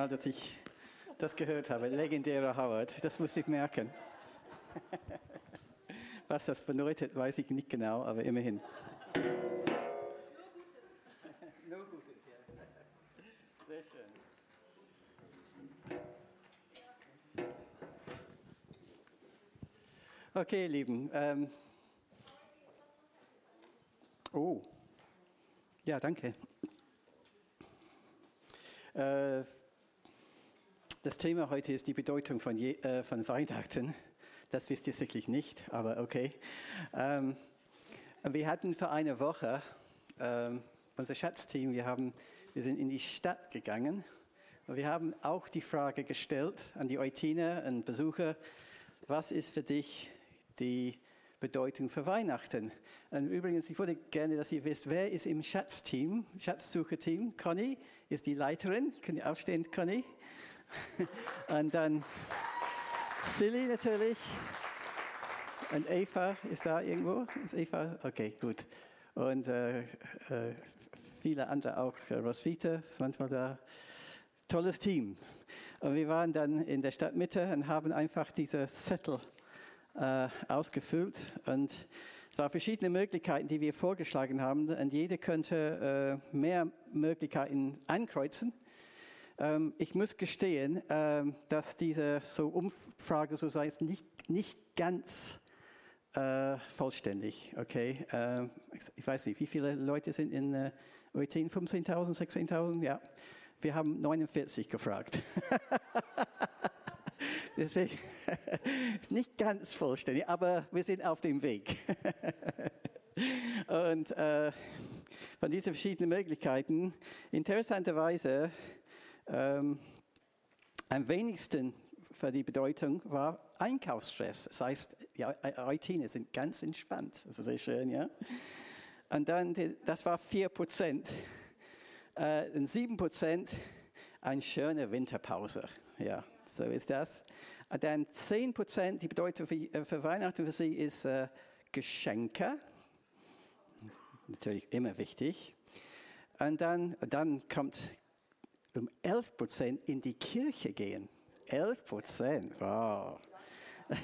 Mal, dass ich das gehört habe. Legendärer Howard. Das muss ich merken. Was das bedeutet, weiß ich nicht genau, aber immerhin. Nur Gutes, ja. Sehr schön. Okay, ihr Lieben. Ähm oh, ja, danke. Äh, das Thema heute ist die Bedeutung von, Je äh, von Weihnachten. Das wisst ihr sicherlich nicht, aber okay. Ähm, wir hatten vor einer Woche ähm, unser Schatzteam, wir, haben, wir sind in die Stadt gegangen und wir haben auch die Frage gestellt an die Eutiner und Besucher, was ist für dich die Bedeutung für Weihnachten. Und übrigens, ich würde gerne, dass ihr wisst, wer ist im Schatzteam, Schatzsucherteam? Conny ist die Leiterin. Können ihr aufstehen, Conny? Und dann Silly natürlich. Und Eva ist da irgendwo? Ist Eva? Okay, gut. Und äh, äh, viele andere auch. Roswitha ist manchmal da. Tolles Team. Und wir waren dann in der Stadtmitte und haben einfach diese Zettel äh, ausgefüllt und es waren verschiedene Möglichkeiten, die wir vorgeschlagen haben und jede könnte äh, mehr Möglichkeiten ankreuzen. Ähm, ich muss gestehen, äh, dass diese so Umfrage so sei nicht, nicht ganz äh, vollständig. Okay, äh, ich weiß nicht, wie viele Leute sind in äh, OET? 15.000, 16.000? Ja, wir haben 49 gefragt. Deswegen nicht ganz vollständig, aber wir sind auf dem Weg. Und äh, von diesen verschiedenen Möglichkeiten, interessanterweise, ähm, am wenigsten für die Bedeutung war Einkaufsstress. Das heißt, die Eutiner sind ganz entspannt. Das ist sehr schön, ja. Und dann, das war 4 Prozent. Äh, und 7 Prozent eine schöne Winterpause. Ja, so ist das. Und dann 10 Prozent, die Bedeutung für, äh, für, Weihnachten für sie ist äh, Geschenke. Natürlich immer wichtig. Und dann, dann kommt um 11 Prozent in die Kirche gehen. 11 Prozent, wow.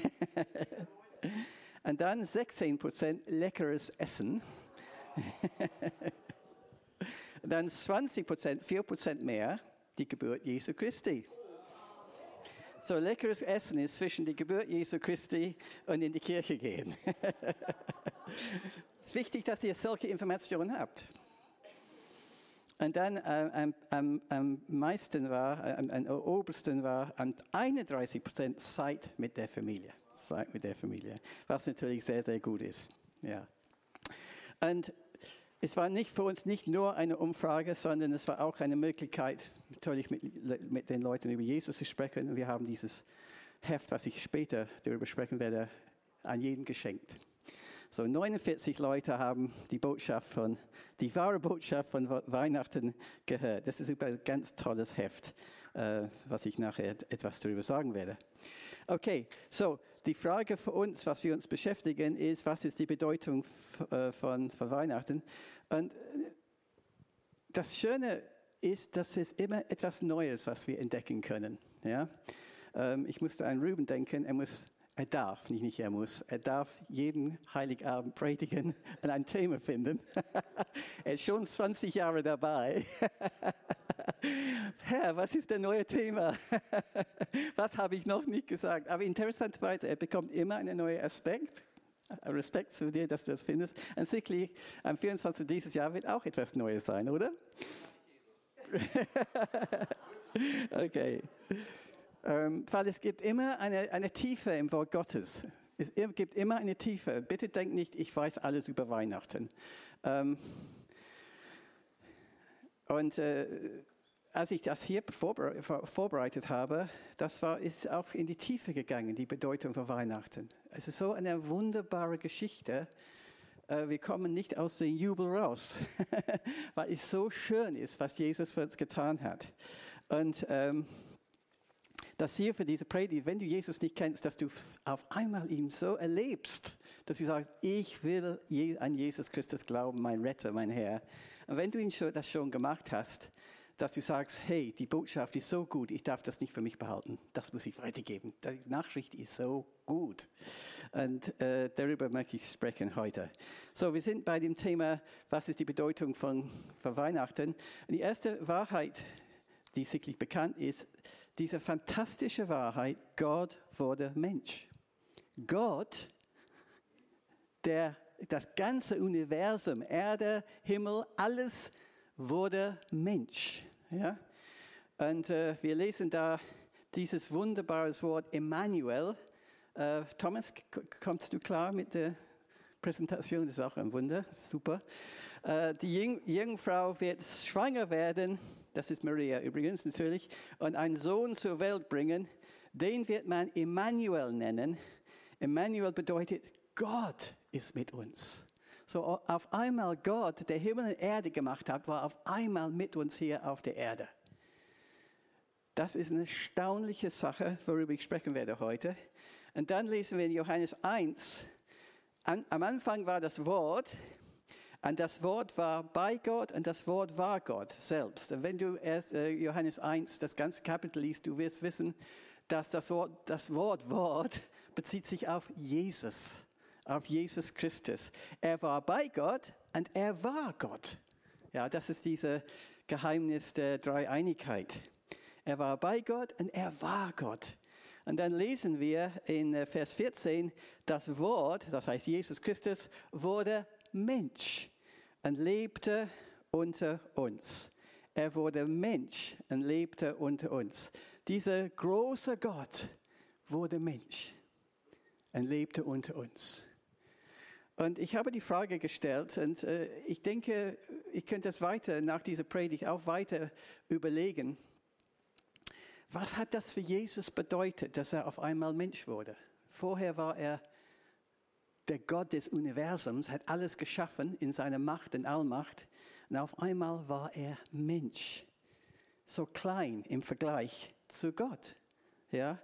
Und dann 16 Prozent leckeres Essen. Dann 20 Prozent, 4 Prozent mehr die Geburt Jesu Christi. So leckeres Essen ist zwischen der Geburt Jesu Christi und in die Kirche gehen. es ist wichtig, dass ihr solche Informationen habt. Und dann äh, am, am, am, meisten war, am, am obersten war 31 Prozent Zeit mit der Familie. Zeit mit der Familie. Was natürlich sehr, sehr gut ist. Ja. Und es war nicht für uns nicht nur eine Umfrage, sondern es war auch eine Möglichkeit, natürlich mit, mit den Leuten über Jesus zu sprechen. Und wir haben dieses Heft, was ich später darüber sprechen werde, an jeden geschenkt. So 49 Leute haben die Botschaft von, die wahre Botschaft von Weihnachten gehört. Das ist ein ganz tolles Heft, äh, was ich nachher etwas darüber sagen werde. Okay, so die Frage für uns, was wir uns beschäftigen, ist, was ist die Bedeutung äh, von, von Weihnachten? Und das Schöne ist, dass es immer etwas Neues, was wir entdecken können. Ja? Ähm, ich musste an Ruben denken, er muss er darf, nicht, nicht er muss, er darf jeden Heiligabend predigen und ein Thema finden. er ist schon 20 Jahre dabei. Herr, was ist der neue Thema? was habe ich noch nicht gesagt? Aber interessant weiter, er bekommt immer einen neuen Aspekt. Respekt zu dir, dass du das findest. Und sicherlich am 24. dieses Jahr wird auch etwas Neues sein, oder? okay. Ähm, weil es gibt immer eine, eine Tiefe im Wort Gottes. Es gibt immer eine Tiefe. Bitte denkt nicht, ich weiß alles über Weihnachten. Ähm, und äh, als ich das hier vorbereitet habe, das war, ist auch in die Tiefe gegangen, die Bedeutung von Weihnachten. Es ist so eine wunderbare Geschichte. Äh, wir kommen nicht aus dem Jubel raus, weil es so schön ist, was Jesus für uns getan hat. Und ähm, das Ziel für diese Predigt, wenn du Jesus nicht kennst, dass du auf einmal ihn so erlebst, dass du sagst, ich will an Jesus Christus glauben, mein Retter, mein Herr. Und wenn du ihn schon, das schon gemacht hast, dass du sagst, hey, die Botschaft ist so gut, ich darf das nicht für mich behalten, das muss ich weitergeben. Die Nachricht ist so gut. Und äh, darüber möchte ich sprechen heute. So, wir sind bei dem Thema, was ist die Bedeutung von, von Weihnachten. Die erste Wahrheit, die sicherlich bekannt ist, diese fantastische Wahrheit, Gott wurde Mensch. Gott, der das ganze Universum, Erde, Himmel, alles wurde Mensch. Ja? Und äh, wir lesen da dieses wunderbare Wort Emmanuel. Äh, Thomas, kommst du klar mit der Präsentation? Das ist auch ein Wunder, super. Äh, die Jung Jungfrau wird schwanger werden, das ist Maria übrigens natürlich, und einen Sohn zur Welt bringen. Den wird man Emmanuel nennen. Emmanuel bedeutet, Gott ist mit uns. So auf einmal Gott, der Himmel und Erde gemacht hat, war auf einmal mit uns hier auf der Erde. Das ist eine erstaunliche Sache, worüber ich sprechen werde heute. Und dann lesen wir in Johannes 1. An, am Anfang war das Wort, und das Wort war bei Gott und das Wort war Gott selbst. Und wenn du erst äh, Johannes 1, das ganze Kapitel liest, du wirst wissen, dass das Wort, das Wort Wort bezieht sich auf Jesus auf Jesus Christus. Er war bei Gott und er war Gott. Ja, das ist dieses Geheimnis der Dreieinigkeit. Er war bei Gott und er war Gott. Und dann lesen wir in äh, Vers 14, das Wort, das heißt Jesus Christus, wurde Mensch und lebte unter uns. Er wurde Mensch und lebte unter uns. Dieser große Gott wurde Mensch und lebte unter uns. Und ich habe die Frage gestellt und äh, ich denke, ich könnte es weiter nach dieser Predigt auch weiter überlegen. Was hat das für Jesus bedeutet, dass er auf einmal Mensch wurde? Vorher war er der Gott des Universums, hat alles geschaffen in seiner Macht und Allmacht. Und auf einmal war er Mensch. So klein im Vergleich zu Gott. Ja?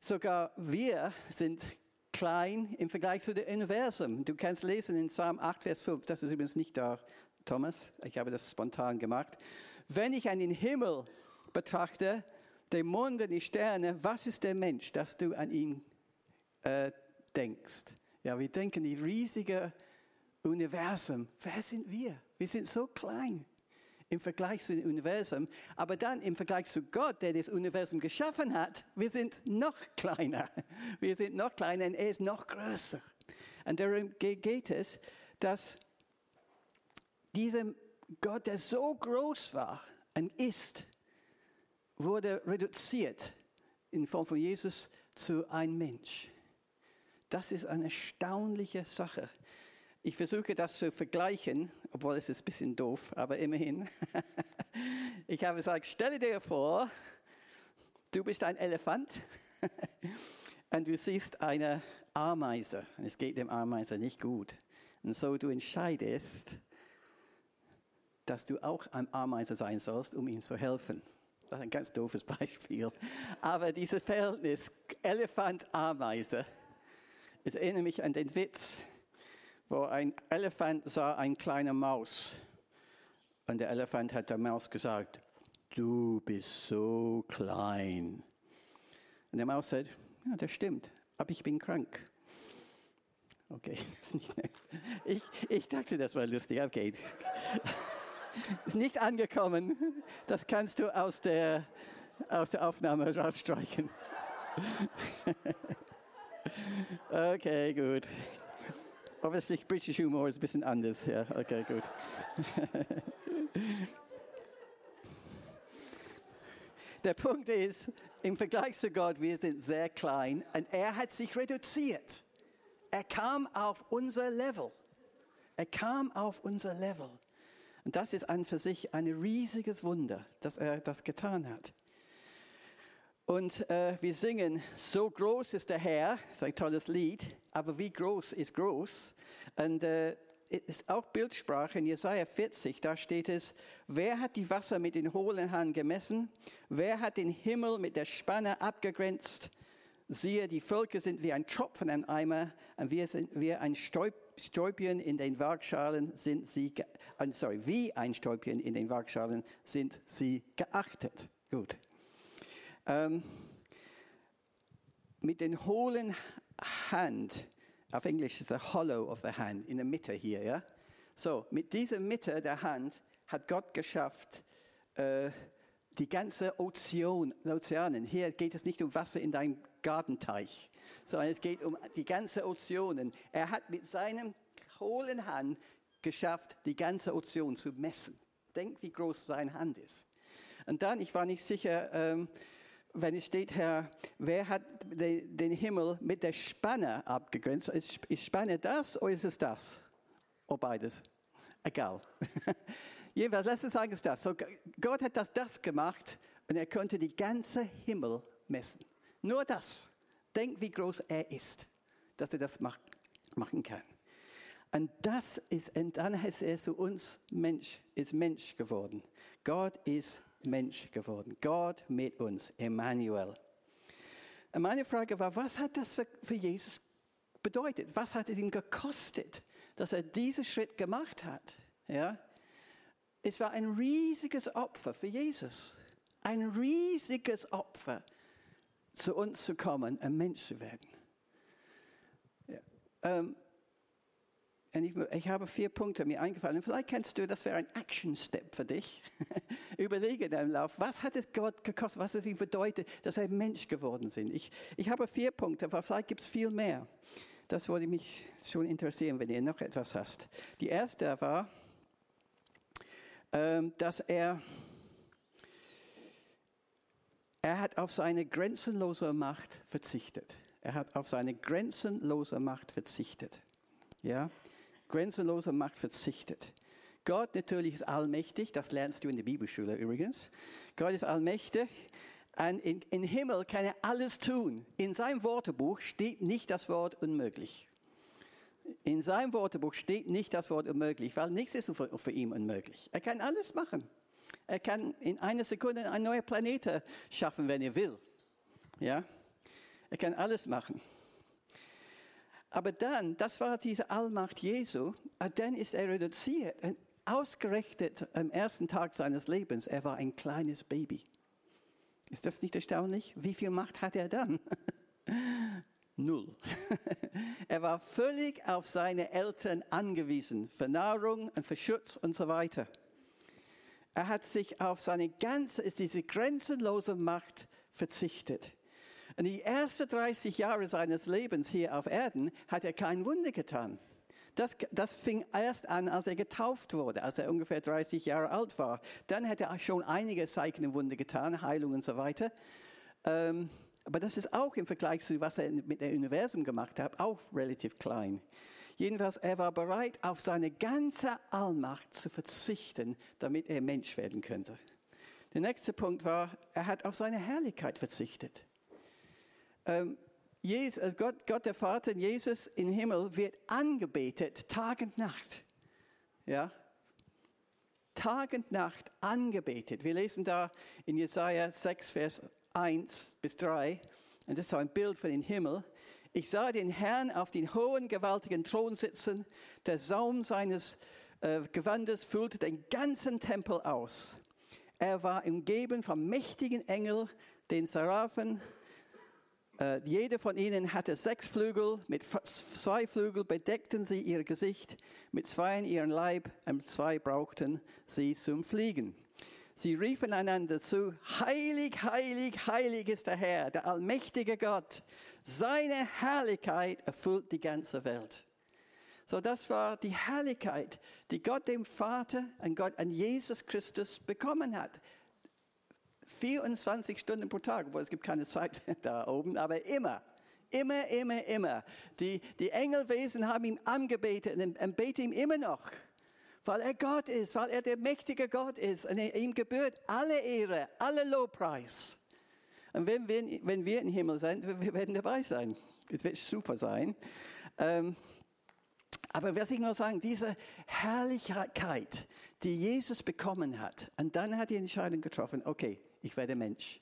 Sogar wir sind klein im Vergleich zu dem Universum. Du kannst lesen in Psalm 8, Vers 5, das ist übrigens nicht da, Thomas, ich habe das spontan gemacht. Wenn ich an den Himmel betrachte, den Mond und die Sterne, was ist der Mensch, dass du an ihn äh, denkst? Ja, wir denken die riesige Universum. Wer sind wir? Wir sind so klein im Vergleich zu dem Universum. Aber dann im Vergleich zu Gott, der das Universum geschaffen hat, wir sind noch kleiner. Wir sind noch kleiner und er ist noch größer. Und darum geht es, dass dieser Gott, der so groß war und ist, wurde reduziert in Form von Jesus zu einem Mensch. Das ist eine erstaunliche Sache. Ich versuche das zu vergleichen, obwohl es ist ein bisschen doof, aber immerhin. Ich habe gesagt, stelle dir vor, du bist ein Elefant und du siehst eine Ameise. Es geht dem Ameise nicht gut. Und so du entscheidest, dass du auch ein Ameise sein sollst, um ihm zu helfen. Das ist ein ganz doofes Beispiel. Aber dieses Verhältnis Elefant-Ameise, es erinnert mich an den Witz, wo ein Elefant sah eine kleine Maus. Und der Elefant hat der Maus gesagt, du bist so klein. Und der Maus sagt, ja, das stimmt, aber ich bin krank. Okay, ich, ich dachte, das war lustig, okay. Ist nicht angekommen, das kannst du aus der, aus der Aufnahme rausstreichen. Okay, gut. Obviously, British humor ist ein bisschen anders. Ja, okay, gut. Der Punkt ist, im Vergleich zu Gott, wir sind sehr klein und er hat sich reduziert. Er kam auf unser Level. Er kam auf unser Level. Und das ist an für sich ein riesiges Wunder, dass er das getan hat. Und äh, wir singen, so groß ist der Herr, das ist ein tolles Lied, aber wie groß ist groß? Und äh, ist auch Bildsprache in Jesaja 40, da steht es, wer hat die Wasser mit den hohlen Haaren gemessen? Wer hat den Himmel mit der Spanne abgegrenzt? Siehe, die Völker sind wie ein Tropfen im Eimer und wir sind wie ein Stäubchen in den Waagschalen sind sie, uh, sorry, wie ein Stäubchen in den Waagschalen sind sie geachtet. Gut. Ähm, mit den hohlen Hand, auf Englisch ist the hollow of the hand, in der Mitte hier, ja. So, mit dieser Mitte der Hand hat Gott geschafft, äh, die ganze Ozean, Ozeanen. Hier geht es nicht um Wasser in deinem Gartenteich, sondern es geht um die ganze Ozeanen. Er hat mit seinem hohlen Hand geschafft, die ganze Ozean zu messen. Denkt, wie groß seine Hand ist. Und dann, ich war nicht sicher, ähm, wenn es steht, Herr, wer hat den Himmel mit der Spanne abgegrenzt? Ist, Spanne das oder ist es das? Oder beides? Egal. Jedenfalls, lass uns sagen, es das. So, Gott hat das, das gemacht und er konnte die ganze Himmel messen. Nur das. Denk, wie groß er ist, dass er das macht, machen kann. Und das ist, und dann ist er zu uns Mensch, ist Mensch geworden. Gott ist Mensch geworden. Gott mit uns, Emmanuel. Und meine Frage war, was hat das für, für Jesus bedeutet? Was hat es ihm gekostet, dass er diesen Schritt gemacht hat? Ja? Es war ein riesiges Opfer für Jesus. Ein riesiges Opfer, zu uns zu kommen, ein Mensch zu werden. Ja. Ähm, ich, ich, habe vier Punkte mir eingefallen. Vielleicht kennst du, das wäre ein Action-Step für dich. Überlege deinen Lauf. Was hat es Gott gekostet? Was es ihm bedeutet, dass er Mensch geworden ist? Ich, ich habe vier Punkte, aber vielleicht gibt es viel mehr. Das würde mich schon interessieren, wenn ihr noch etwas hast. Die erste war, ähm, dass er, er hat auf seine grenzenlose Macht verzichtet. Er hat auf seine grenzenlose Macht verzichtet. Ja, grenzenlose Macht verzichtet. Gott natürlich ist allmächtig, das lernst du in der Bibelschule übrigens. Gott ist allmächtig. Und in, in Himmel kann er alles tun. In seinem Wörterbuch steht nicht das Wort unmöglich. In seinem Wörterbuch steht nicht das Wort unmöglich, weil nichts ist für, für ihn unmöglich. Er kann alles machen. Er kann in einer Sekunde einen neuen Planeten schaffen, wenn er will. Ja? Er kann alles machen. Aber dann, das war diese Allmacht Jesu, dann ist er reduziert. Und ausgerechnet am ersten Tag seines Lebens, er war ein kleines Baby. Ist das nicht erstaunlich? Wie viel Macht hat er dann? Null. er war völlig auf seine Eltern angewiesen, für Nahrung und für Schutz und so weiter. Er hat sich auf seine ganze, diese grenzenlose Macht verzichtet. Und die ersten 30 Jahre seines Lebens hier auf Erden hat er kein Wunder getan. Das, das fing erst an, als er getauft wurde, als er ungefähr 30 Jahre alt war. Dann hat er schon einige Zeichen und Wunder getan, Heilung und so weiter. Ähm, aber das ist auch im Vergleich zu was er mit dem Universum gemacht hat, auch relativ klein. Jedenfalls, er war bereit, auf seine ganze Allmacht zu verzichten, damit er Mensch werden könnte. Der nächste Punkt war, er hat auf seine Herrlichkeit verzichtet. Ähm, Jesus, äh, Gott, Gott der Vater, Jesus im Himmel wird angebetet, Tag und Nacht. Ja? Tag und Nacht angebetet. Wir lesen da in Jesaja 6, Vers 1 bis 3. Und das ist ein Bild für den Himmel. Ich sah den Herrn auf den hohen, gewaltigen Thron sitzen. Der Saum seines äh, Gewandes füllte den ganzen Tempel aus. Er war umgeben von mächtigen Engeln, den Seraphen, äh, jede von ihnen hatte sechs Flügel, mit zwei Flügeln bedeckten sie ihr Gesicht, mit zwei ihren Leib und zwei brauchten sie zum Fliegen. Sie riefen einander zu, heilig, heilig, heilig ist der Herr, der allmächtige Gott. Seine Herrlichkeit erfüllt die ganze Welt. So, das war die Herrlichkeit, die Gott dem Vater und Gott an Jesus Christus bekommen hat. 24 Stunden pro Tag, obwohl es gibt keine Zeit da oben, aber immer, immer, immer, immer. Die, die Engelwesen haben ihn angebetet und beten ihm immer noch, weil er Gott ist, weil er der mächtige Gott ist und ihm gebührt alle Ehre, alle Lobpreis. Und wenn wir, wenn wir im Himmel sind, wir werden dabei sein. Es wird super sein. Ähm, aber was ich nur sagen, diese Herrlichkeit, die Jesus bekommen hat, und dann hat die Entscheidung getroffen, okay, ich werde Mensch.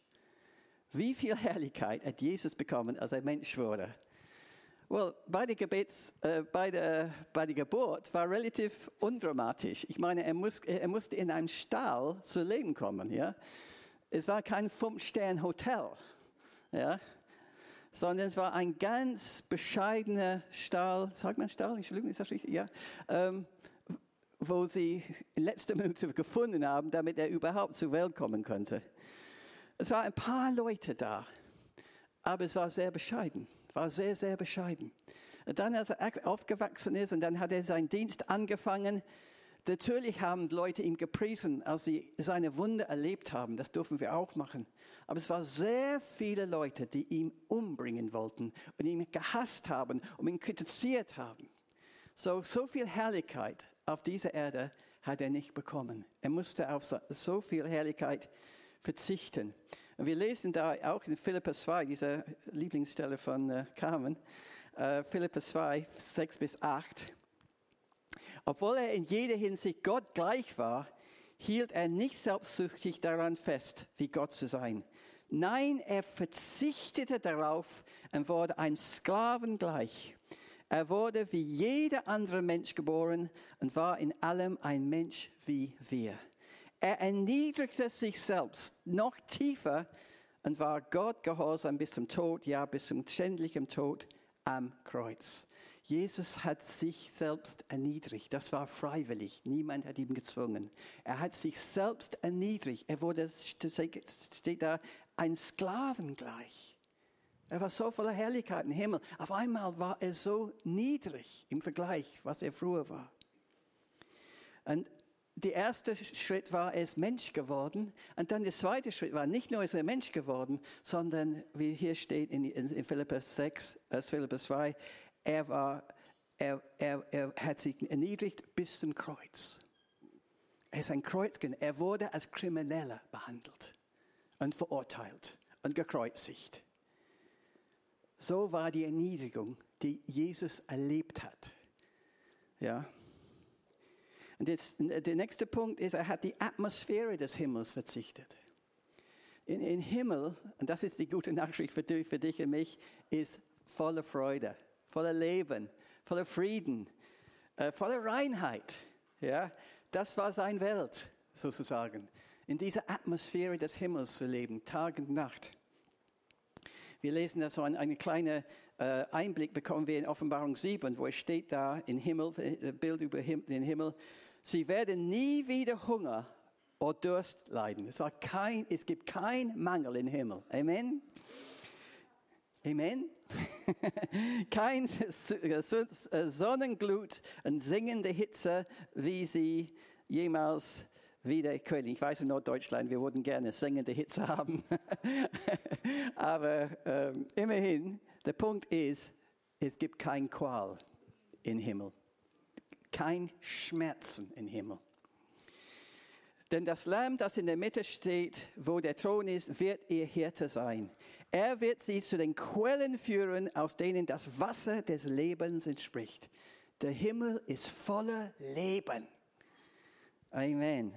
Wie viel Herrlichkeit hat Jesus bekommen, als er Mensch wurde? Well, bei der, Gebets, äh, bei, der, bei der Geburt war relativ undramatisch. Ich meine, er, muss, er musste in einem Stall zu Leben kommen. Ja? Es war kein Fünf-Stern-Hotel, ja? sondern es war ein ganz bescheidener Stall. Sagt man Stall? Entschuldigung, ist das richtig? Ja. Ähm, wo sie in letzter Minute gefunden haben, damit er überhaupt zur Welt kommen könnte. Es waren ein paar Leute da, aber es war sehr bescheiden, war sehr, sehr bescheiden. Und dann, als er aufgewachsen ist und dann hat er seinen Dienst angefangen, natürlich haben Leute ihn gepriesen, als sie seine Wunder erlebt haben. Das dürfen wir auch machen. Aber es waren sehr viele Leute, die ihn umbringen wollten und ihn gehasst haben und ihn kritisiert haben. So, so viel Herrlichkeit auf dieser Erde hat er nicht bekommen. Er musste auf so viel Herrlichkeit verzichten. Und wir lesen da auch in Philippa 2, dieser Lieblingsstelle von äh, Carmen, äh, Philippa 2, 6 bis 8. Obwohl er in jeder Hinsicht Gott gleich war, hielt er nicht selbstsüchtig daran fest, wie Gott zu sein. Nein, er verzichtete darauf und wurde ein Sklaven gleich er wurde wie jeder andere Mensch geboren und war in allem ein Mensch wie wir. Er erniedrigte sich selbst noch tiefer und war Gott gehorsam bis zum Tod, ja bis zum schändlichen Tod am Kreuz. Jesus hat sich selbst erniedrigt. Das war freiwillig. Niemand hat ihn gezwungen. Er hat sich selbst erniedrigt. Er wurde, steht da, ein Sklaven gleich. Er war so voller Herrlichkeit im Himmel. Auf einmal war er so niedrig im Vergleich, was er früher war. Und der erste Schritt war, er ist Mensch geworden. Und dann der zweite Schritt war, nicht nur ist er Mensch geworden, sondern, wie hier steht in, in, Philippus 6, äh, Philippus 2, er war, er, er, er hat sich erniedrigt bis zum Kreuz. Er ist ein Kreuzkind. Er wurde als Krimineller behandelt und verurteilt und gekreuzigt. So war die Erniedrigung, die Jesus erlebt hat. Ja. Und jetzt, der nächste Punkt ist, er hat die Atmosphäre des Himmels verzichtet. In, in Himmel, und das ist die gute Nachricht für dich, für dich und mich, ist voller Freude, voller Leben, voller Frieden, äh, voller Reinheit. Ja, das war seine Welt sozusagen. In dieser Atmosphäre des Himmels zu leben, Tag und Nacht. Wir lesen da so einen, einen kleinen äh, Einblick bekommen wir in Offenbarung 7, wo es steht da im Himmel, äh, Bild über den Himmel, sie werden nie wieder Hunger oder Durst leiden. Es, kein, es gibt keinen Mangel im Himmel. Amen. Amen. Kein äh, Sonnenglut und singende Hitze, wie sie jemals wieder Köln. Ich weiß in Norddeutschland, wir würden gerne singende Hitze haben. Aber ähm, immerhin, der Punkt ist, es gibt kein Qual im Himmel. Kein Schmerzen im Himmel. Denn das Lamm, das in der Mitte steht, wo der Thron ist, wird ihr Hirte sein. Er wird sie zu den Quellen führen, aus denen das Wasser des Lebens entspricht. Der Himmel ist voller Leben. Amen.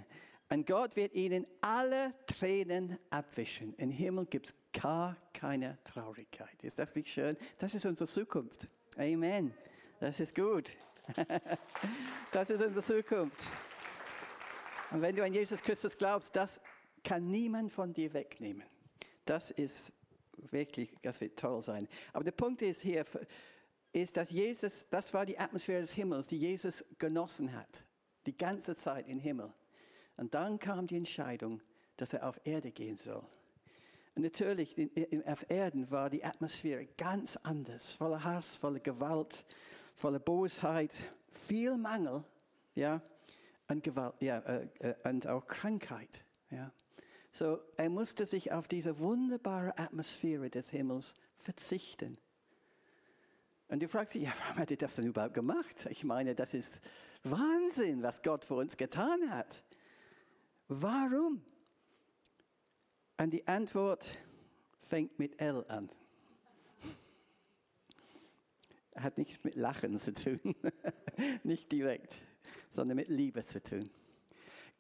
Und Gott wird ihnen alle Tränen abwischen. Im Himmel gibt es gar keine Traurigkeit. Ist das nicht schön? Das ist unsere Zukunft. Amen. Das ist gut. Das ist unsere Zukunft. Und wenn du an Jesus Christus glaubst, das kann niemand von dir wegnehmen. Das ist wirklich, das wird toll sein. Aber der Punkt ist hier, ist, dass Jesus, das war die Atmosphäre des Himmels, die Jesus genossen hat. Die ganze Zeit im Himmel. Und dann kam die Entscheidung, dass er auf Erde gehen soll. Und natürlich, auf Erden war die Atmosphäre ganz anders, voller Hass, voller Gewalt, voller Bosheit, viel Mangel, ja, und Gewalt, ja, äh, äh, und auch Krankheit, ja. So, er musste sich auf diese wunderbare Atmosphäre des Himmels verzichten. Und du fragst dich, ja, warum hat er das denn überhaupt gemacht? Ich meine, das ist Wahnsinn, was Gott für uns getan hat. Warum? Und die Antwort fängt mit L an. Hat nichts mit Lachen zu tun, nicht direkt, sondern mit Liebe zu tun.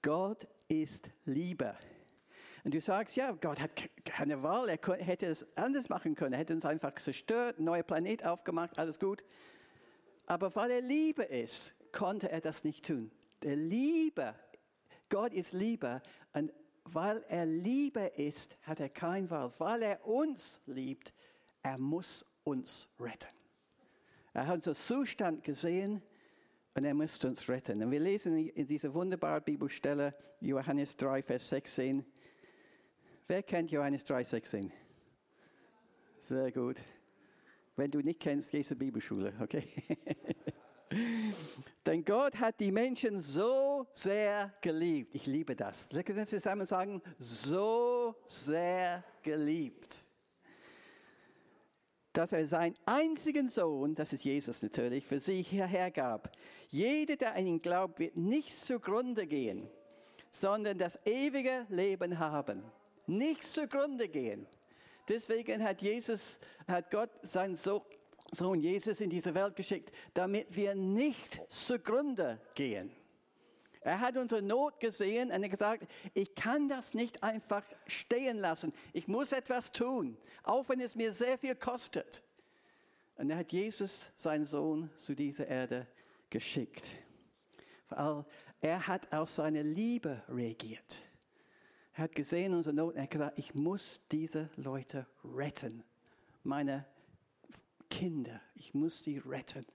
Gott ist Liebe. Und du sagst, ja, Gott hat, keine Wahl, er hätte es anders machen können, er hätte uns einfach zerstört, neuer Planet aufgemacht, alles gut. Aber weil er Liebe ist, konnte er das nicht tun. Der Liebe, Gott ist Liebe und weil er Liebe ist, hat er kein Wahl. Weil er uns liebt, er muss uns retten. Er hat unseren Zustand gesehen und er muss uns retten. Und wir lesen in dieser wunderbaren Bibelstelle Johannes 3, Vers 16. Wer kennt Johannes 3, 16? Sehr gut. Wenn du nicht kennst, gehst du zur Bibelschule, okay? Denn Gott hat die Menschen so sehr geliebt. Ich liebe das. Können wir zusammen sagen, so sehr geliebt. Dass er seinen einzigen Sohn, das ist Jesus natürlich, für sie hierher gab. Jeder, der an ihn glaubt, wird nicht zugrunde gehen, sondern das ewige Leben haben. Nicht zugrunde gehen. Deswegen hat Jesus, hat Gott seinen Sohn Jesus in diese Welt geschickt, damit wir nicht zugrunde gehen. Er hat unsere Not gesehen und gesagt, ich kann das nicht einfach stehen lassen. Ich muss etwas tun, auch wenn es mir sehr viel kostet. Und er hat Jesus, seinen Sohn, zu dieser Erde geschickt. Weil er hat aus seiner Liebe reagiert. Er hat gesehen unsere Not und er hat gesagt, ich muss diese Leute retten. Meine Kinder, ich muss sie retten.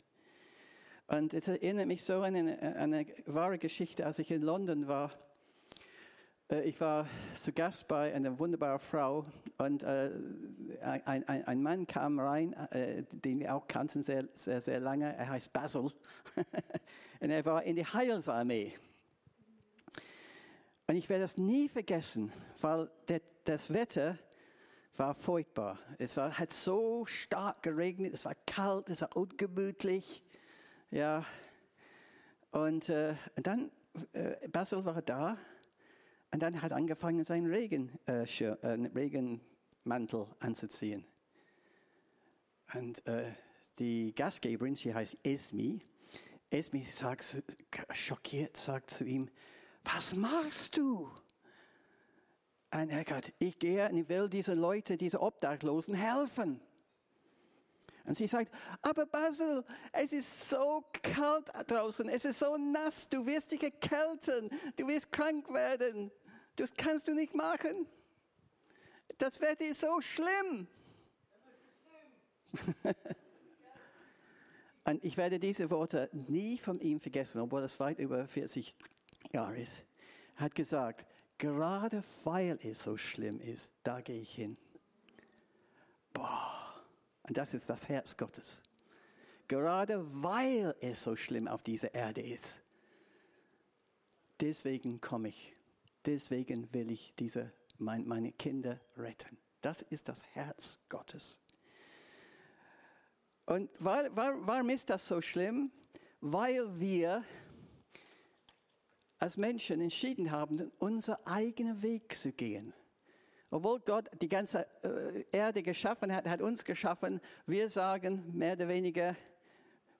Und es erinnert mich so an eine, eine wahre Geschichte, als ich in London war. Äh, ich war zu Gast bei einer wunderbaren Frau und äh, ein, ein, ein, Mann kam rein, äh, den wir auch kannten sehr, sehr, sehr lange. Er heißt Basil und er war in der Heilsarmee. Und ich werde das nie vergessen, weil das Wetter war furchtbar. Es war, hat so stark geregnet, es war kalt, es war ungemütlich. Ja. Und, äh, und dann, äh, Basil war da und dann hat angefangen, seinen Regen, äh, äh Regenmantel anzuziehen. Und äh, die Gastgeberin, sie heißt Esmi, Esmi sagt, schockiert, sagt zu ihm, was machst du? Und er sagt, ich gehe und ich will diesen Leuten, diese Obdachlosen helfen. Und sie sagt, aber Basil, es ist so kalt draußen, es ist so nass, du wirst dich erkälten, du wirst krank werden. Das kannst du nicht machen. Das Wetter ist so schlimm. Und ich werde diese Worte nie von ihm vergessen, obwohl es weit über 40 Jahre ist. Hat gesagt, gerade weil es so schlimm ist, da gehe ich hin. Boah, und das ist das Herz Gottes. Gerade weil es so schlimm auf dieser Erde ist. Deswegen komme ich. Deswegen will ich diese, mein, meine Kinder retten. Das ist das Herz Gottes. Und warum ist das so schlimm? Weil wir als Menschen entschieden haben, unser eigenen Weg zu gehen. Obwohl Gott die ganze äh, Erde geschaffen hat, hat uns geschaffen, wir sagen mehr oder weniger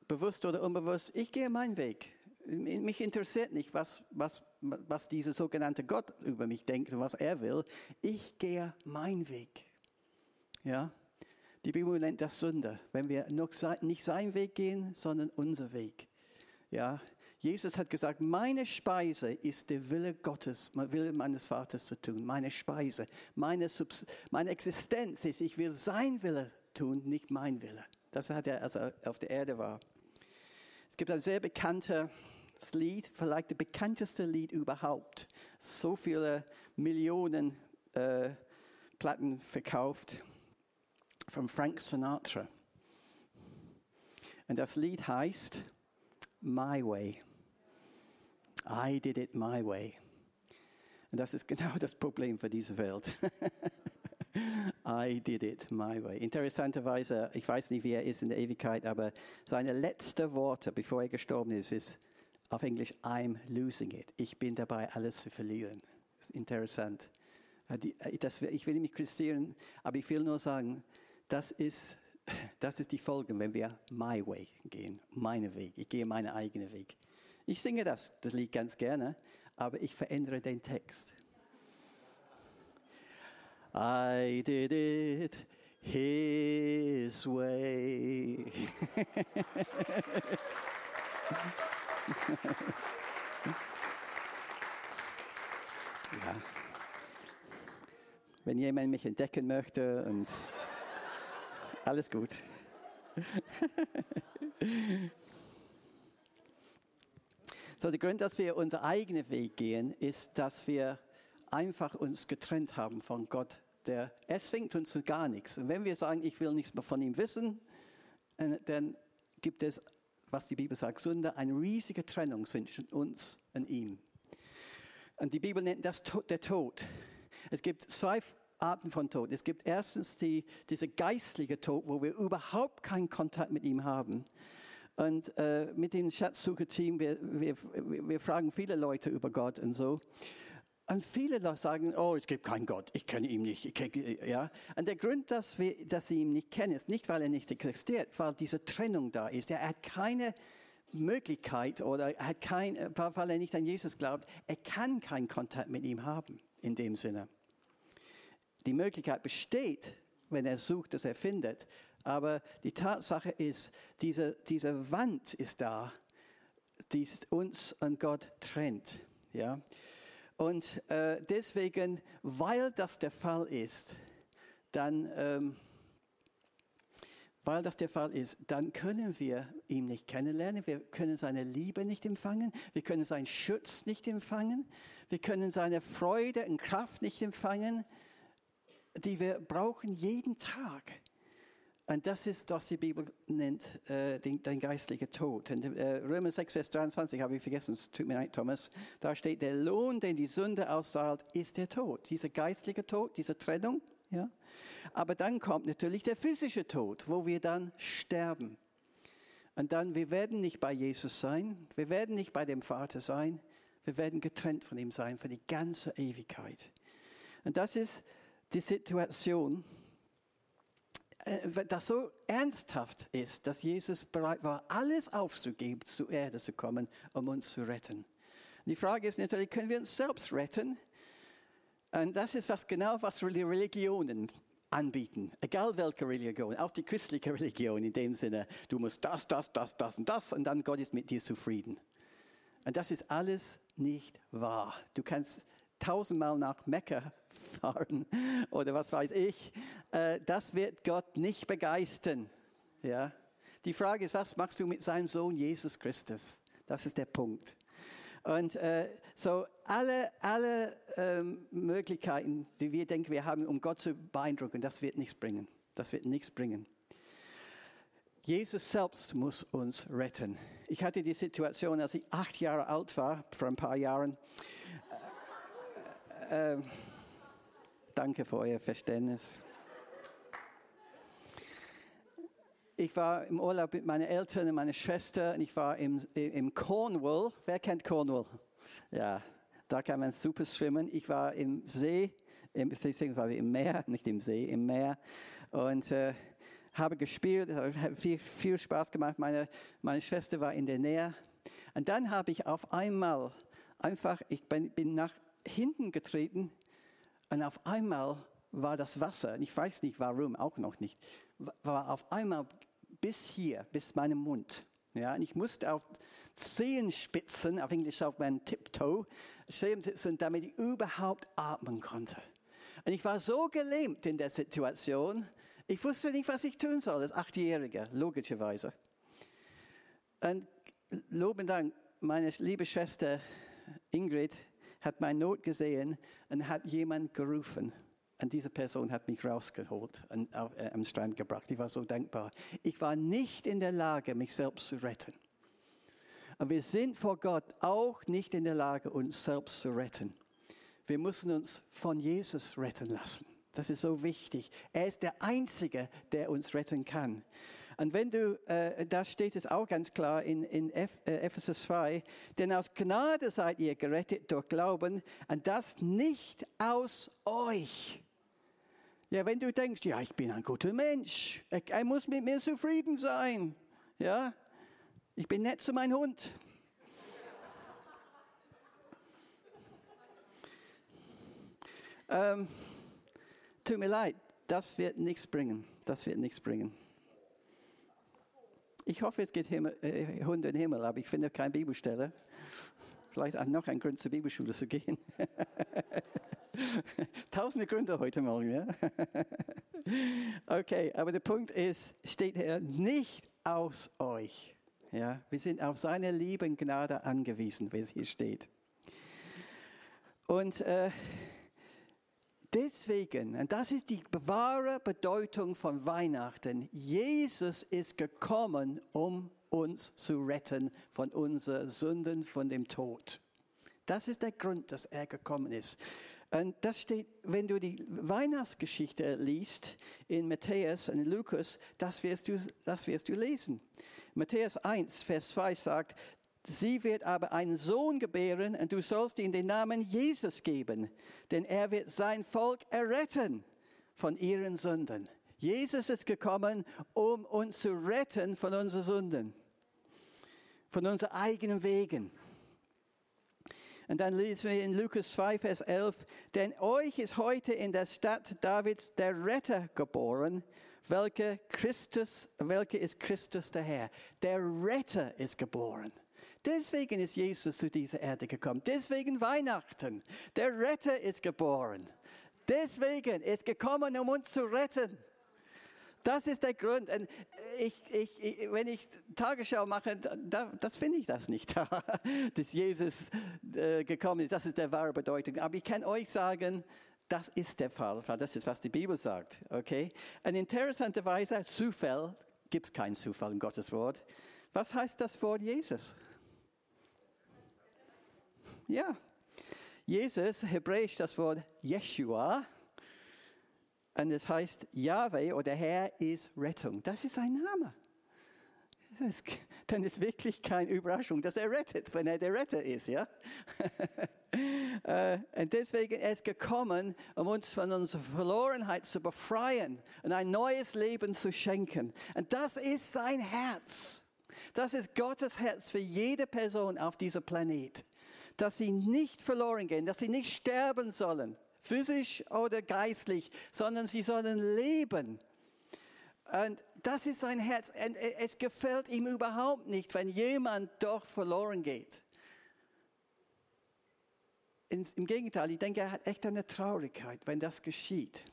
bewusst oder unbewusst, ich gehe meinen Weg. Mich interessiert nicht, was, was, was dieser sogenannte Gott über mich denkt und was er will. Ich gehe meinen Weg. Ja? Die Bibel nennt das Sünde, wenn wir nicht seinen Weg gehen, sondern unser Weg. Ja? Jesus hat gesagt, meine Speise ist der Wille Gottes, der Wille meines Vaters zu tun. Meine Speise, meine, Subs meine Existenz ist, ich will sein Wille tun, nicht mein Wille. Das hat er, als er auf der Erde war. Es gibt ein sehr bekanntes Lied, vielleicht das bekannteste Lied überhaupt. So viele Millionen äh, Platten verkauft. Von Frank Sinatra. Und das Lied heißt My Way. I did it my way. Und das ist genau das Problem für diese Welt. I did it my way. Interessanterweise, ich weiß nicht, wie er ist in der Ewigkeit, aber seine letzten Worte, bevor er gestorben ist, ist auf Englisch, I'm losing it. Ich bin dabei, alles zu verlieren. Das ist interessant. ich will nicht kritisieren, aber ich will nur sagen, das ist, das ist die Folge, wenn wir my way gehen, meinen Weg. Ich gehe meinen eigenen Weg. Ich singe das, das Lied ganz gerne, aber ich verändere den Text. I did it his way. ja. Wenn jemand mich entdecken möchte und alles gut. so, der Grund, dass wir unseren eigenen Weg gehen, ist, dass wir einfach uns getrennt haben von Gott. Der, er zwingt uns zu gar nichts. Und wenn wir sagen, ich will nichts mehr von ihm wissen, äh, dann gibt es, was die Bibel sagt, Sünde, eine riesige Trennung zwischen uns und ihm. Und die Bibel nennt das der Tod. Es gibt zwei Arten von Tod. Es gibt erstens die, diese geistliche Tod, wo wir überhaupt keinen Kontakt mit ihm haben. Und äh, mit dem Schatzsucher-Team, wir, wir, wir fragen viele Leute über Gott und so. Und viele sagen, oh, es gibt keinen Gott, ich kenne ihn nicht. Kenne, ja? Und der Grund, dass, wir, dass sie ihn nicht kennen, ist nicht, weil er nicht existiert, weil diese Trennung da ist. Er hat keine Möglichkeit oder er hat kein, weil er nicht an Jesus glaubt, er kann keinen Kontakt mit ihm haben in dem Sinne. Die Möglichkeit besteht, wenn er sucht, dass er findet. Aber die Tatsache ist, diese, diese Wand ist da, die uns und Gott trennt. Ja? Und äh, deswegen, weil das der Fall ist, dann, ähm, weil das der Fall ist, dann können wir ihn nicht kennenlernen, wir können seine Liebe nicht empfangen, wir können seinen Schutz nicht empfangen, wir können seine Freude und Kraft nicht empfangen, die wir brauchen jeden Tag. Und das ist, was die Bibel nennt, äh, den, den geistlichen Tod. Und, äh, Römer 6, Vers 23 habe ich vergessen, es tut mir leid, Thomas. Da steht, der Lohn, den die Sünde auszahlt, ist der Tod. Dieser geistliche Tod, diese Trennung. Ja? Aber dann kommt natürlich der physische Tod, wo wir dann sterben. Und dann, wir werden nicht bei Jesus sein, wir werden nicht bei dem Vater sein, wir werden getrennt von ihm sein für die ganze Ewigkeit. Und das ist die Situation, das so ernsthaft ist, dass Jesus bereit war, alles aufzugeben, zur Erde zu kommen, um uns zu retten. Die Frage ist natürlich, können wir uns selbst retten? Und das ist was, genau, was die Religionen anbieten, egal welche Religion, auch die christliche Religion in dem Sinne, du musst das, das, das, das und das und dann Gott ist mit dir zufrieden. Und das ist alles nicht wahr. Du kannst tausendmal nach Mekka fahren oder was weiß ich, äh, das wird Gott nicht begeistern. Ja? Die Frage ist, was machst du mit seinem Sohn Jesus Christus? Das ist der Punkt. Und äh, so alle, alle ähm, Möglichkeiten, die wir denken, wir haben, um Gott zu beeindrucken, das wird nichts bringen. Das wird nichts bringen. Jesus selbst muss uns retten. Ich hatte die Situation, als ich acht Jahre alt war, vor ein paar Jahren. Äh, äh, danke für euer Verständnis. Ich war im Urlaub mit meinen Eltern und meiner Schwester und ich war im, im Cornwall. Wer kennt Cornwall? Ja, da kann man super schwimmen. Ich war im See, im, beziehungsweise im Meer, nicht im See, im Meer und äh, habe gespielt, habe viel, viel Spaß gemacht. Meine, meine Schwester war in der Nähe. Und dann habe ich auf einmal einfach, ich bin, bin nach hinten getreten und auf einmal war das Wasser, ich weiß nicht warum, auch noch nicht, war auf einmal bis hier, bis meinem Mund. Ja, und ich musste auf Zehenspitzen, auf Englisch auf meinen Tiptoe, stehen sitzen, damit ich überhaupt atmen konnte. Und ich war so gelähmt in der Situation, ich wusste nicht, was ich tun soll, als Achtjähriger, logischerweise. Und loben Dank, meine liebe Schwester Ingrid hat meine Not gesehen und hat jemand gerufen. Und diese Person hat mich rausgeholt und auf, äh, am Strand gebracht. Ich war so dankbar. Ich war nicht in der Lage, mich selbst zu retten. Und wir sind vor Gott auch nicht in der Lage, uns selbst zu retten. Wir müssen uns von Jesus retten lassen. Das ist so wichtig. Er ist der Einzige, der uns retten kann. Und wenn du, äh, da steht es auch ganz klar in, in Eph, äh, Ephesus 2, denn aus Gnade seid ihr gerettet durch Glauben und das nicht aus euch. Ja, wenn du denkst, ja, ich bin ein guter Mensch, er muss mit mir zufrieden sein. Ja, ich bin nett zu meinem Hund. ähm, tut mir leid, das wird nichts bringen. Das wird nichts bringen. Ich hoffe, es geht Himmel, äh, Hunde in den Himmel, aber ich finde keine Bibelstelle. Vielleicht auch noch ein Grund zur Bibelschule zu gehen. Tausende Gründe heute Morgen, ja? okay, aber der Punkt ist, steht hier nicht aus euch. Ja, wir sind auf seine Liebe und Gnade angewiesen, wie es hier steht. Und äh, deswegen, und das ist die wahre Bedeutung von Weihnachten, Jesus ist gekommen, um uns zu retten von unseren Sünden, von dem Tod. Das ist der Grund, dass er gekommen ist. Und das steht, wenn du die Weihnachtsgeschichte liest in Matthäus und Lukas, das wirst du, das wirst du lesen. Matthäus 1, Vers 2 sagt, sie wird aber einen Sohn gebären und du sollst ihm den Namen Jesus geben, denn er wird sein Volk erretten von ihren Sünden. Jesus ist gekommen, um uns zu retten von unseren Sünden, von unseren eigenen Wegen. Und dann lesen wir in Lukas 2, Vers 11, denn euch ist heute in der Stadt Davids der Retter geboren, welcher Christus, welcher ist Christus der Herr. Der Retter ist geboren. Deswegen ist Jesus zu dieser Erde gekommen. Deswegen Weihnachten. Der Retter ist geboren. Deswegen ist gekommen, um uns zu retten. Das ist der Grund. Und ich, ich, ich, wenn ich Tagesschau mache, da, das finde ich das nicht, dass Jesus äh, gekommen ist. Das ist der wahre Bedeutung. Aber ich kann euch sagen, das ist der Fall. Das ist, was die Bibel sagt. Okay? Und interessanterweise, Zufall, gibt es keinen Zufall in Gottes Wort. Was heißt das Wort Jesus? Ja, Jesus, hebräisch das Wort Yeshua, und es heißt, Yahweh oder Herr ist Rettung. Das ist sein Name. Das, dann ist wirklich keine Überraschung, dass er rettet, wenn er der Retter ist. Ja? Äh, und deswegen ist er gekommen, um uns von unserer Verlorenheit zu befreien und ein neues Leben zu schenken. Und das ist sein Herz. Das ist Gottes Herz für jede Person auf diesem Planet. Dass sie nicht verloren gehen, dass sie nicht sterben sollen, physisch oder geistlich, sondern sie sollen leben. Und das ist sein Herz. Und es gefällt ihm überhaupt nicht, wenn jemand doch verloren geht. Im Gegenteil, ich denke, er hat echt eine Traurigkeit, wenn das geschieht.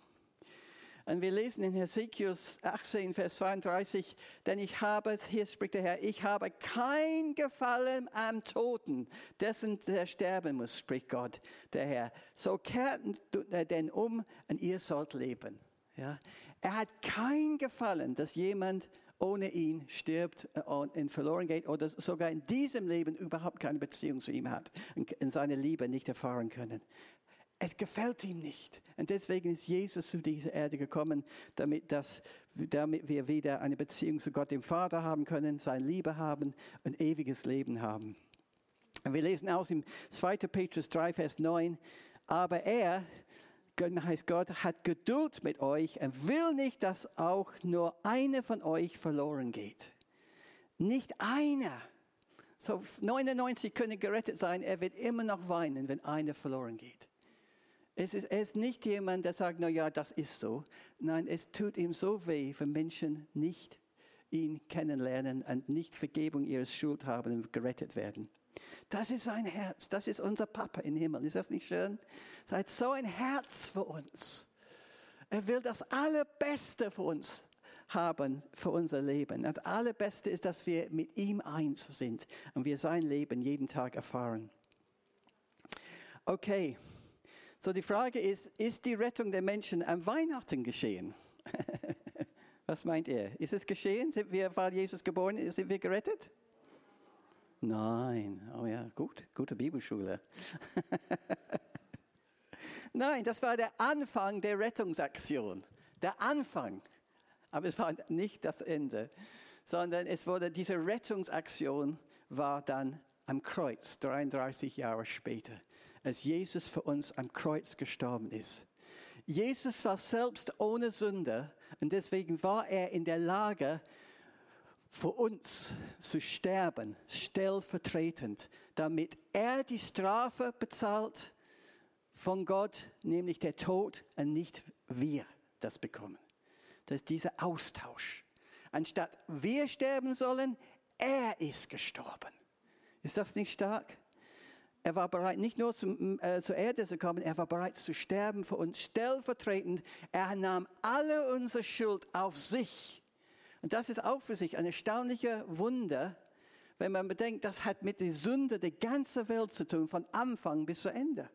Und wir lesen in Hesekiel 18, Vers 32, denn ich habe, hier spricht der Herr, ich habe kein Gefallen am Toten, dessen der sterben muss, spricht Gott, der Herr. So kehrt denn um und ihr sollt leben. Ja? Er hat kein Gefallen, dass jemand ohne ihn stirbt und verloren geht oder sogar in diesem Leben überhaupt keine Beziehung zu ihm hat und seine Liebe nicht erfahren können. Es gefällt ihm nicht. Und deswegen ist Jesus zu dieser Erde gekommen, damit, das, damit wir wieder eine Beziehung zu Gott, dem Vater, haben können, seine Liebe haben und ewiges Leben haben. Und wir lesen aus im 2. Petrus 3, Vers 9, aber er, heißt Gott, hat Geduld mit euch und will nicht, dass auch nur einer von euch verloren geht. Nicht einer. So 99 können gerettet sein, er wird immer noch weinen, wenn einer verloren geht. Es ist, er ist nicht jemand, der sagt, na ja, das ist so. Nein, es tut ihm so weh, wenn Menschen nicht ihn kennenlernen und nicht Vergebung ihres Schuld haben und gerettet werden. Das ist sein Herz. Das ist unser Papa im Himmel. Ist das nicht schön? Er hat so ein Herz für uns. Er will das Allerbeste für uns haben, für unser Leben. Das Allerbeste ist, dass wir mit ihm eins sind und wir sein Leben jeden Tag erfahren. Okay. So die Frage ist, ist die Rettung der Menschen am Weihnachten geschehen? Was meint ihr? Ist es geschehen? Sind wir, weil Jesus geboren ist, sind wir gerettet? Nein. Oh ja, gut, gute Bibelschule. Nein, das war der Anfang der Rettungsaktion. Der Anfang. Aber es war nicht das Ende, sondern es wurde, diese Rettungsaktion war dann am Kreuz, 33 Jahre später als Jesus für uns am Kreuz gestorben ist. Jesus war selbst ohne Sünde und deswegen war er in der Lage, für uns zu sterben, stellvertretend, damit er die Strafe bezahlt von Gott, nämlich der Tod, und nicht wir das bekommen. Das ist dieser Austausch. Anstatt wir sterben sollen, er ist gestorben. Ist das nicht stark? Er war bereit, nicht nur zum, äh, zur Erde zu kommen, er war bereit zu sterben für uns stellvertretend. Er nahm alle unsere Schuld auf sich. Und das ist auch für sich ein erstaunlicher Wunder, wenn man bedenkt, das hat mit der Sünde der ganzen Welt zu tun, von Anfang bis zu Ende.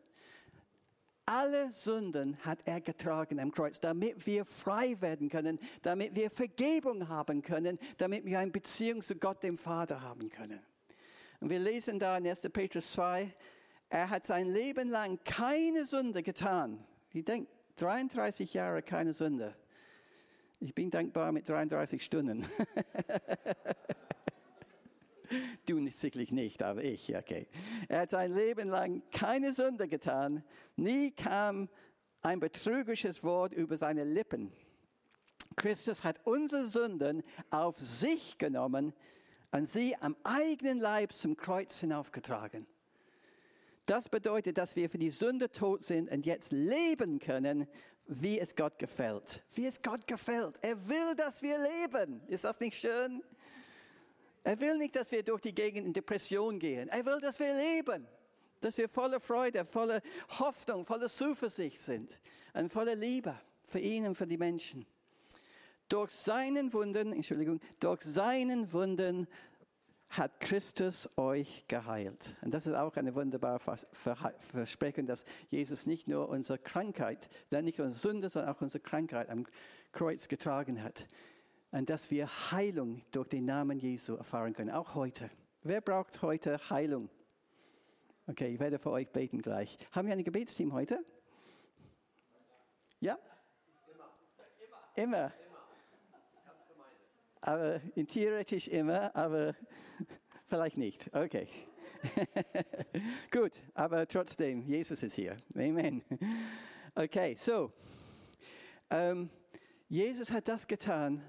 Alle Sünden hat er getragen am Kreuz, damit wir frei werden können, damit wir Vergebung haben können, damit wir eine Beziehung zu Gott, dem Vater, haben können. Und wir lesen da in 1. Petrus 2, er hat sein Leben lang keine Sünde getan. Ich denke, 33 Jahre keine Sünde. Ich bin dankbar mit 33 Stunden. du sicherlich nicht, aber ich, okay. Er hat sein Leben lang keine Sünde getan. Nie kam ein betrügerisches Wort über seine Lippen. Christus hat unsere Sünden auf sich genommen und sie am eigenen Leib zum Kreuz hinaufgetragen. Das bedeutet, dass wir für die Sünde tot sind und jetzt leben können, wie es Gott gefällt. Wie es Gott gefällt. Er will, dass wir leben. Ist das nicht schön? Er will nicht, dass wir durch die Gegend in Depression gehen. Er will, dass wir leben. Dass wir voller Freude, voller Hoffnung, voller Zuversicht sind. Und voller Liebe für ihn und für die Menschen. Durch seinen Wunden, Entschuldigung, durch seinen Wunden hat Christus euch geheilt. Und das ist auch eine wunderbare Versprechen, dass Jesus nicht nur unsere Krankheit, nicht nur unsere Sünde, sondern auch unsere Krankheit am Kreuz getragen hat. Und dass wir Heilung durch den Namen Jesu erfahren können, auch heute. Wer braucht heute Heilung? Okay, ich werde für euch beten gleich. Haben wir ein Gebetsteam heute? Ja? Immer. Immer aber theoretisch immer, aber vielleicht nicht. Okay. Gut, aber trotzdem, Jesus ist hier. Amen. Okay, so. Ähm, Jesus hat das getan,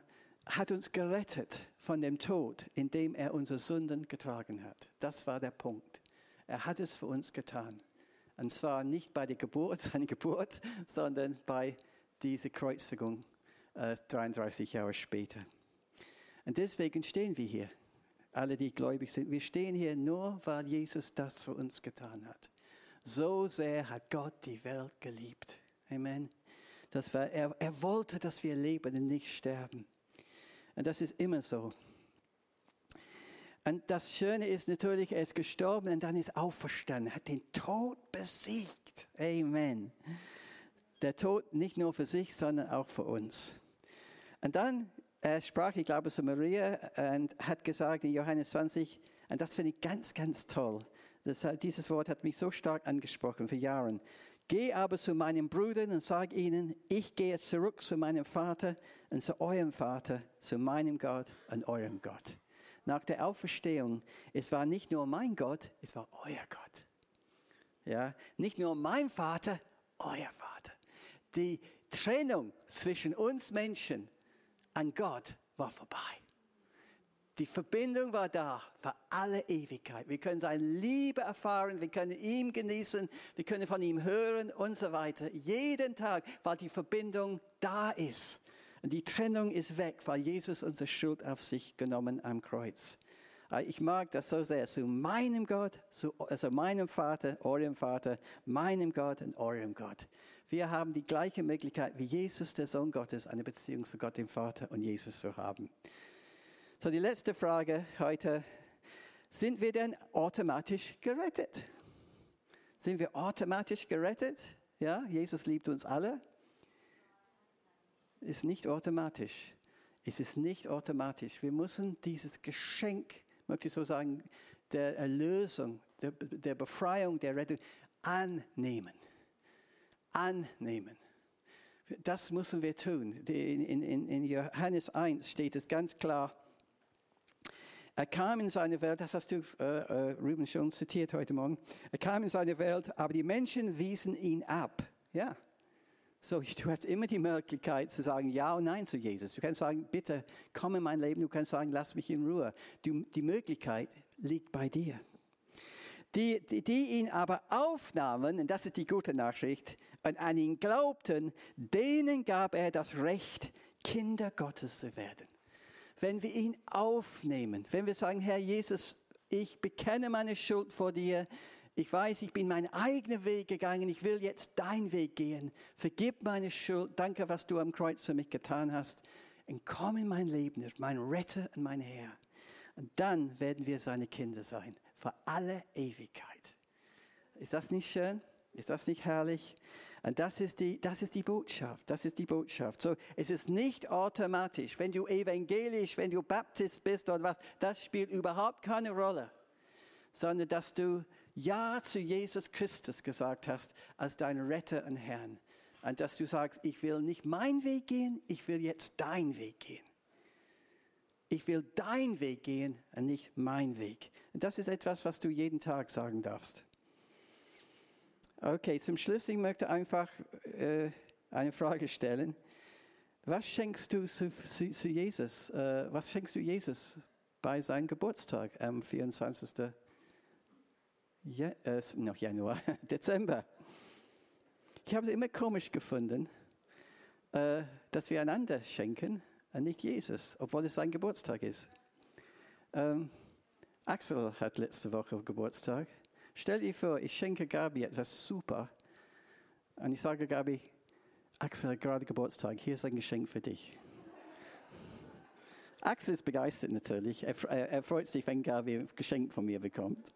hat uns gerettet von dem Tod, indem er unsere Sünden getragen hat. Das war der Punkt. Er hat es für uns getan. Und zwar nicht bei der Geburt, seiner Geburt, sondern bei dieser Kreuzigung äh, 33 Jahre später. Und deswegen stehen wir hier, alle, die gläubig sind. Wir stehen hier nur, weil Jesus das für uns getan hat. So sehr hat Gott die Welt geliebt. Amen. Das war, er, er wollte, dass wir leben und nicht sterben. Und das ist immer so. Und das Schöne ist natürlich, er ist gestorben und dann ist auferstanden, hat den Tod besiegt. Amen. Der Tod nicht nur für sich, sondern auch für uns. Und dann er sprach, ich glaube, zu Maria und hat gesagt in Johannes 20, und das finde ich ganz, ganz toll. Das, dieses Wort hat mich so stark angesprochen für Jahre. Geh aber zu meinen Brüdern und sag ihnen, ich gehe zurück zu meinem Vater und zu eurem Vater, zu meinem Gott und eurem Gott. Nach der Auferstehung, es war nicht nur mein Gott, es war euer Gott. Ja, nicht nur mein Vater, euer Vater. Die Trennung zwischen uns Menschen an Gott war vorbei. Die Verbindung war da für alle Ewigkeit. Wir können seine Liebe erfahren, wir können ihn genießen, wir können von ihm hören und so weiter. Jeden Tag, weil die Verbindung da ist. Und die Trennung ist weg, weil Jesus unsere Schuld auf sich genommen am Kreuz. Ah, ich mag das so sehr. Zu meinem Gott, zu also meinem Vater, eurem Vater, meinem Gott und eurem Gott. Wir haben die gleiche Möglichkeit wie Jesus, der Sohn Gottes, eine Beziehung zu Gott, dem Vater und Jesus zu haben. So, die letzte Frage heute. Sind wir denn automatisch gerettet? Sind wir automatisch gerettet? Ja, Jesus liebt uns alle. Ist nicht automatisch. Es ist nicht automatisch. Wir müssen dieses Geschenk, möchte ich so sagen, der Erlösung, der, der Befreiung, der Rettung annehmen annehmen. Das müssen wir tun. In, in, in Johannes 1 steht es ganz klar. Er kam in seine Welt, das hast du, äh, äh, Ruben, schon zitiert heute Morgen. Er kam in seine Welt, aber die Menschen wiesen ihn ab. Ja. So, du hast immer die Möglichkeit zu sagen Ja und Nein zu Jesus. Du kannst sagen, bitte komm in mein Leben. Du kannst sagen, lass mich in Ruhe. Du, die Möglichkeit liegt bei dir. Die, die, die ihn aber aufnahmen, und das ist die gute Nachricht, und an ihn glaubten, denen gab er das Recht, Kinder Gottes zu werden. Wenn wir ihn aufnehmen, wenn wir sagen, Herr Jesus, ich bekenne meine Schuld vor dir, ich weiß, ich bin meinen eigenen Weg gegangen, ich will jetzt deinen Weg gehen. Vergib meine Schuld, danke, was du am Kreuz für mich getan hast. Und komm in mein Leben, mein Retter und mein Herr. Und dann werden wir seine Kinder sein, für alle Ewigkeit. Ist das nicht schön? Ist das nicht herrlich? Und das ist die, das ist die Botschaft. Das ist die Botschaft. So, es ist nicht automatisch. Wenn du evangelisch, wenn du Baptist bist oder was, das spielt überhaupt keine Rolle. Sondern, dass du Ja zu Jesus Christus gesagt hast als dein Retter und Herrn. Und dass du sagst, ich will nicht meinen Weg gehen, ich will jetzt deinen Weg gehen. Ich will deinen Weg gehen und nicht mein Weg. Das ist etwas, was du jeden Tag sagen darfst. Okay, zum Schluss, ich möchte einfach äh, eine Frage stellen. Was schenkst du zu, zu, zu Jesus? Äh, was schenkst du Jesus bei seinem Geburtstag am 24. Ja, äh, noch Januar, Dezember? Ich habe es immer komisch gefunden, äh, dass wir einander schenken nicht Jesus, obwohl es sein Geburtstag ist. Ähm, Axel hat letzte Woche Geburtstag. Stell dir vor, ich schenke Gabi etwas super. Und ich sage Gabi, Axel hat gerade Geburtstag, hier ist ein Geschenk für dich. Axel ist begeistert natürlich. Er, er freut sich, wenn Gabi ein Geschenk von mir bekommt.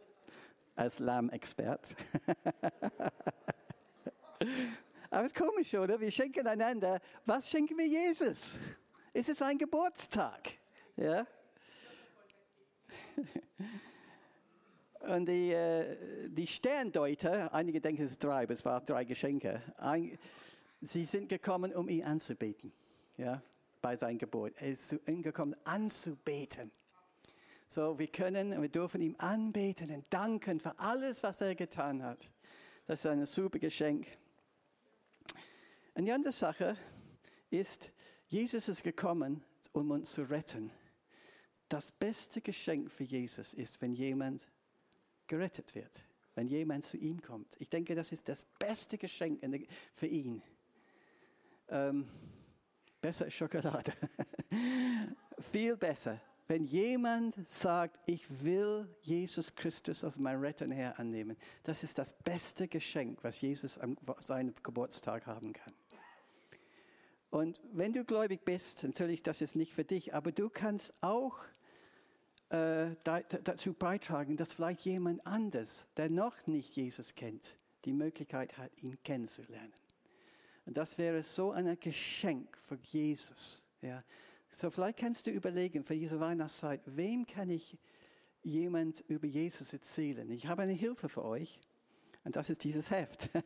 Als Lamm-Expert. Aber es ist komisch, oder? Wir schenken einander. Was schenken wir Jesus? Es ist ein Geburtstag. Ja? Und die, äh, die Sterndeuter, einige denken es drei, aber es waren drei Geschenke. Ein, sie sind gekommen, um ihn anzubeten. Ja, bei seinem Geburt. Er ist gekommen, anzubeten. So, wir können, wir dürfen ihm anbeten und danken für alles, was er getan hat. Das ist ein super Geschenk. Und die andere Sache ist, Jesus ist gekommen, um uns zu retten. Das beste Geschenk für Jesus ist, wenn jemand gerettet wird, wenn jemand zu ihm kommt. Ich denke, das ist das beste Geschenk für ihn. Ähm, besser als Schokolade. Viel besser. Wenn jemand sagt, ich will Jesus Christus als mein Retter Herr annehmen, das ist das beste Geschenk, was Jesus an seinem Geburtstag haben kann. Und wenn du gläubig bist, natürlich, das ist nicht für dich, aber du kannst auch äh, dazu beitragen, dass vielleicht jemand anders, der noch nicht Jesus kennt, die Möglichkeit hat, ihn kennenzulernen. Und das wäre so ein Geschenk für Jesus. Ja. So vielleicht kannst du überlegen für diese Weihnachtszeit, wem kann ich jemand über Jesus erzählen? Ich habe eine Hilfe für euch. Und das ist dieses Heft.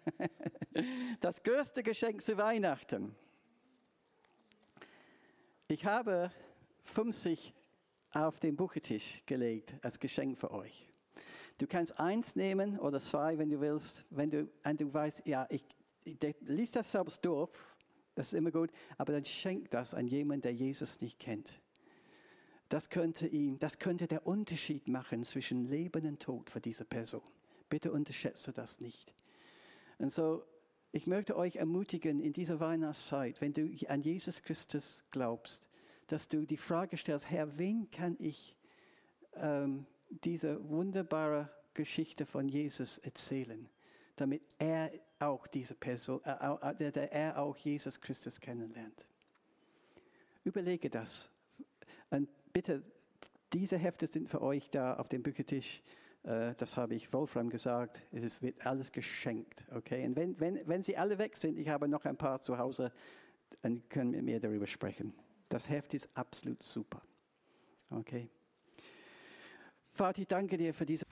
Das größte Geschenk zu Weihnachten. Ich habe 50 auf den Buchetisch gelegt als Geschenk für euch. Du kannst eins nehmen oder zwei, wenn du willst, wenn du, und du weißt, ja, ich, ich lies das selbst durch, das ist immer gut, aber dann schenk das an jemanden, der Jesus nicht kennt. Das könnte ihm, das könnte der Unterschied machen zwischen Leben und Tod für diese Person. Bitte unterschätze das nicht. Und so, ich möchte euch ermutigen in dieser Weihnachtszeit, wenn du an Jesus Christus glaubst, dass du die Frage stellst, Herr, wen kann ich ähm, diese wunderbare Geschichte von Jesus erzählen, damit er auch diese Person, äh, äh, er auch Jesus Christus kennenlernt. Überlege das. Und bitte, diese Hefte sind für euch da auf dem Büchertisch. Äh, das habe ich Wolfram gesagt. Es wird alles geschenkt. Okay? Und wenn, wenn, wenn sie alle weg sind, ich habe noch ein paar zu Hause, dann können wir mehr darüber sprechen. Das Heft ist absolut super. Okay. Vater, ich danke dir für diese